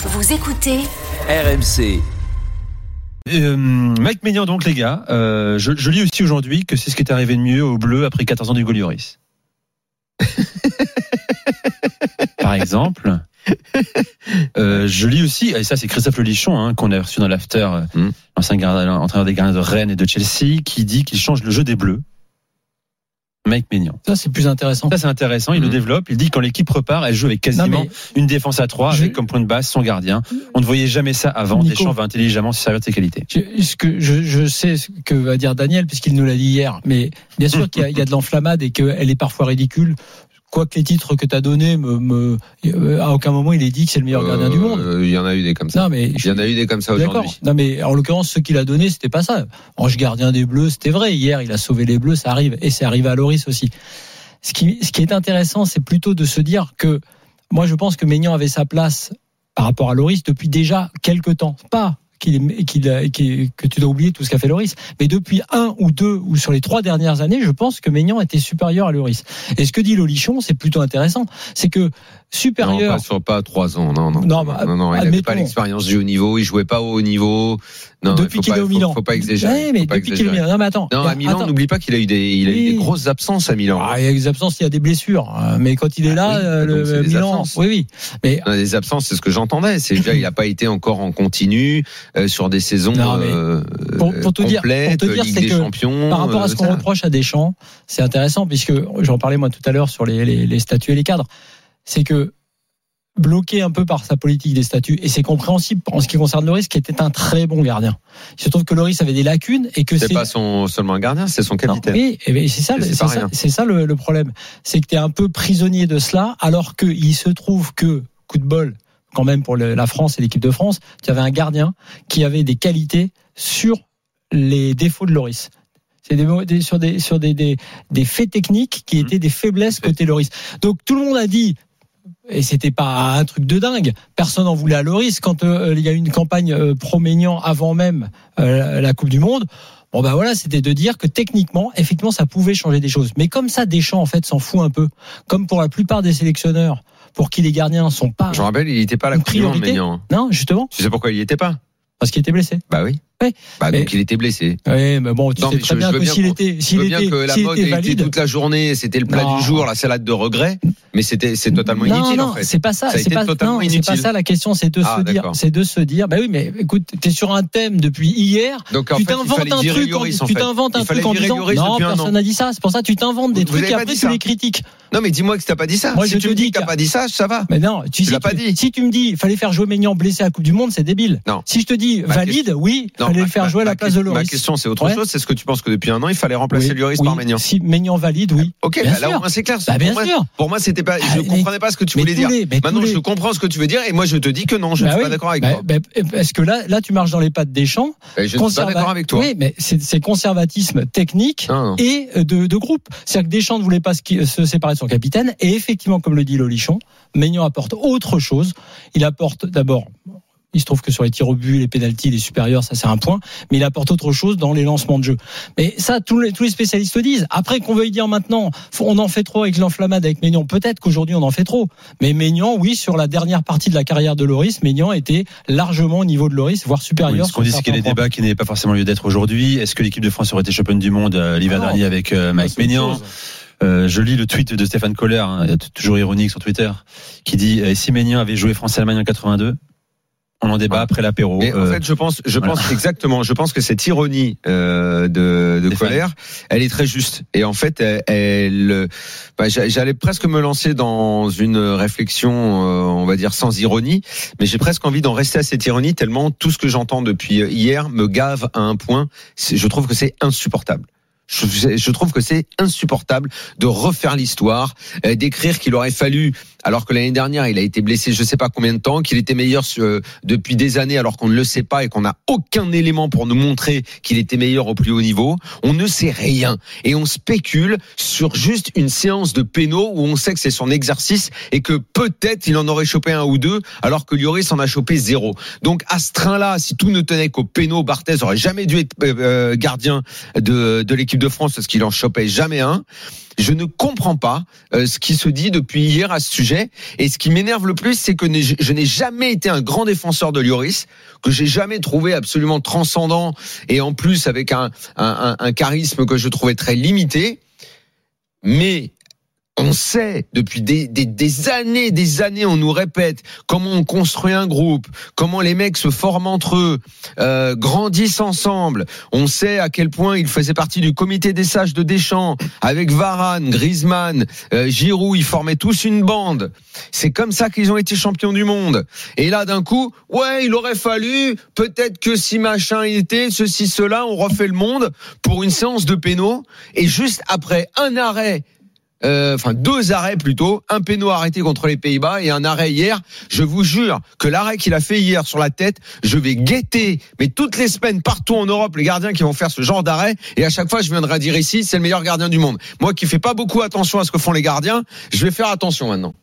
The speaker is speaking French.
Vous écoutez RMC. Euh, Mike Maignan, donc, les gars, euh, je, je lis aussi aujourd'hui que c'est ce qui est arrivé de mieux au bleu après 14 ans du Golioris. Par exemple. Euh, je lis aussi, et ça c'est Christophe Lelichon, hein, qu'on a reçu dans l'after, Mm. l'ancien gardien- entraîneur des gardiens de Rennes et de Chelsea, qui dit qu'il change le jeu des bleus. Mike Maignan. Ça, c'est plus intéressant. Ça c'est intéressant, il le développe, il dit que quand l'équipe repart, elle joue avec quasiment une défense à trois, Je- avec comme point de base son gardien. On ne voyait jamais ça avant, Nico. Deschamps va intelligemment se servir de ses qualités. je, ce que je, je sais ce que va dire Daniel, puisqu'il nous l'a dit hier. Mais bien sûr qu'il y, y a de l'enflammade et qu'elle est parfois ridicule. Quoi que les titres que tu as donnés, me, me, euh, à aucun moment il est dit que c'est le meilleur gardien du monde. Euh, Il y en a eu des comme ça. Non, mais Il y en a eu des comme ça aujourd'hui. Non, mais en l'occurrence, ce qu'il a donné, c'était pas ça. Ange gardien des Bleus, c'était vrai. Hier, il a sauvé les Bleus, ça arrive. Et c'est arrivé à Loris aussi. Ce qui, ce qui est intéressant, c'est plutôt de se dire que moi, je pense que Maignan avait sa place par rapport à Loris depuis déjà quelques temps. Pas qu'il qu'il qu'il- que tu dois oublier tout ce qu'a fait Loris, mais depuis un ou deux ou sur les trois dernières années, je pense que Maignan était supérieur à Loris. Et ce que dit Lolichon, c'est plutôt intéressant, c'est que Non, supérieur. pas sur pas trois ans. Non, non. Non, bah, non, non, il n'avait pas l'expérience du haut niveau. Il jouait pas au haut niveau. Non, depuis faut qu'il pas- est au faut- Milan. Faut pas exagérer. Ouais, mais faut pas depuis qu'il est au. Milan. Non, mais attends. Non, à Milan, Attends. n'oublie pas qu'il a eu des, il a eu des grosses absences à Milan. Ah, il y a des absences, il y a des blessures. Mais quand il est là, Ah oui, euh, le Milan. Oui, oui. Mais Non, Des absences, c'est ce que j'entendais. C'est déjà, il n'a pas été encore en continu sur des saisons Non, euh, pour- dire- complètes, pour te dire, Ligue c'est des que Champions. par rapport à euh, ce qu'on reproche à Deschamps, c'est intéressant puisque j'en parlais moi tout à l'heure sur les, les, les statuts et les cadres. C'est que bloqué un peu par sa politique des statuts et c'est compréhensible en ce qui concerne Loris qui était un très bon gardien. Il se trouve que Loris avait des lacunes et que C'est pas son seulement un gardien, c'est son Non, capitaine. oui, et c'est ça, c'est ça, le problème. C'est que tu es un peu prisonnier de cela, alors qu'il se trouve que, coup de bol, quand même pour le- la France et l'équipe de France, tu avais un gardien qui avait des qualités sur les défauts de Loris. C'est des, sur, des, sur des, des, des faits techniques qui étaient des faiblesses côté Loris. Donc tout le monde a dit, et c'était pas un truc de dingue, personne n'en voulait à Loris quand euh, il y a eu une campagne euh, avant même euh, la Coupe du Monde. Bon ben voilà, c'était de dire que techniquement, effectivement, ça pouvait changer des choses. Mais comme ça, Deschamps en fait s'en fout un peu. Comme pour la plupart des sélectionneurs, pour qui les gardiens sont pas. Je rappelle, il n'était pas à la Coupe du Monde. Non, justement, Tu sais pourquoi il y était pas? Parce qu'il était blessé. Bah oui. Ouais. Bah Mais- donc il était blessé. Oui, mais bon, tu Non, sais très je- bien je que s'il était, s'il bien que la mode était valide. toute la journée, c'était le plat Non. du jour, la salade de regret, mais c'était c'est totalement non, inutile non, en fait. c'est pas ça. Ça C'est pas, totalement non, c'est pas ça la question. C'est de Ah, se dire, c'est de se dire. Bah oui, mais écoute, t'es sur un thème depuis hier. Donc en tu t'inventes un truc, en, Lloris, en tu t'inventes un truc en disant non, personne n'a dit ça. C'est pour ça que tu t'inventes des trucs et après tu les critiques. Non mais dis-moi que t'as pas dit ça. Moi, si je tu te me dis que t'as pas dit ça, ça va. Mais non, tu, si l'as pas dit. Si tu me dis, fallait faire jouer Maignan blessé à la Coupe du Monde, c'est débile. Non. Si je te dis valide, question- oui, Non, fallait le faire jouer à la place de question- Loris. Ma question c'est autre Ouais. chose, c'est ce que tu penses que depuis un an, il fallait remplacer Oui, Lloris oui. par Maignan. Si Maignan valide, oui. Ok, Bien bah là sûr. au moins c'est clair. Bah, pour bien moi, sûr. Pour moi, c'était pas. Ah, Je mais- comprenais pas ce que tu voulais dire. les- Maintenant, je comprends ce que tu veux dire, et moi, je te dis que non, je ne Bah suis oui. pas d'accord avec Bah, toi. Parce que là, là, tu marches dans les pas de Deschamps. Et Je ne suis pas d'accord avec toi. Oui, mais c'est conservatisme technique et de, de groupe. C'est-à-dire que Deschamps ne voulait pas se séparer de son capitaine. Et effectivement, comme le dit Lolichon, Maignan apporte autre chose. Il apporte d'abord. Il se trouve que sur les tirs au but, les pénalties, les supérieurs, ça c'est un point. Mais il apporte autre chose dans les lancements de jeu. Mais ça, tous les, tous les spécialistes le disent. Après qu'on veuille dire maintenant, on en fait trop avec l'enflammade avec Maignan. Peut-être qu'aujourd'hui on en fait trop. Mais Maignan, oui, sur la dernière partie de la carrière de Loris, Maignan était largement au niveau de Loris, voire Oui, supérieur. ce qu'on dit, c'est qu'il y a des points. débats qui n'avaient pas forcément lieu d'être aujourd'hui? Est-ce que l'équipe de France aurait été championne du monde euh, l'hiver Ah dernier avec euh, Mike chose. Euh, Je lis le tweet de Stéphane Kohler, hein, toujours ironique sur Twitter, qui dit euh, si Maignan avait joué France-Allemagne en 82, on en débat après l'apéro. Et en Euh, fait, je pense, je voilà. pense exactement. Je pense que cette ironie euh, de, de colère, elle est très juste. Et en fait, elle, elle- bah, j'a- j'allais presque me lancer dans une réflexion, euh, on va dire sans ironie, mais j'ai presque envie d'en rester à cette ironie tellement tout ce que j'entends depuis hier me gave à un point. Je trouve que c'est insupportable. Je, je trouve que c'est insupportable de refaire l'histoire, euh, d'écrire qu'il aurait fallu, alors que l'année dernière il a été blessé, je sais pas combien de temps, qu'il était meilleur euh, depuis des années, alors qu'on ne le sait pas et qu'on n'a aucun élément pour nous montrer qu'il était meilleur au plus haut niveau. On ne sait rien et on spécule sur juste une séance de pénaux où on sait que c'est son exercice et que peut-être il en aurait chopé un ou deux, alors que Lloris en a chopé zéro. Donc à ce train-là, si tout ne tenait qu'au pénaux, Barthez aurait jamais dû être euh, euh, gardien de, de l'équipe de France parce qu'il en chopait jamais un. Je ne comprends pas euh, ce qui se dit depuis hier à ce sujet. Et ce qui m'énerve le plus, c'est que je n'ai jamais été un grand défenseur de Lloris, que j'ai jamais trouvé absolument transcendant et en plus avec un, un, un charisme que je trouvais très limité. Mais on sait depuis des, des, des, années, des années, on nous répète comment on construit un groupe, comment les mecs se forment entre eux, euh, grandissent ensemble. On sait à quel point il faisait partie du comité des sages de Deschamps avec Varane, Griezmann, euh, Giroud. Ils formaient tous une bande. C'est comme ça qu'ils ont été champions du monde. Et là, d'un coup, ouais, il aurait fallu peut-être que si machin était ceci, cela, on refait le monde pour une séance de pénaux. Et juste après un arrêt euh, enfin deux arrêts plutôt, un péno arrêté contre les Pays-Bas et un arrêt hier. Je vous jure que l'arrêt qu'il a fait hier sur la tête, je vais guetter, mais toutes les semaines partout en Europe, les gardiens qui vont faire ce genre d'arrêt, et à chaque fois je viendrai dire ici, c'est le meilleur gardien du monde. Moi qui fais pas beaucoup attention à ce que font les gardiens, je vais faire attention maintenant.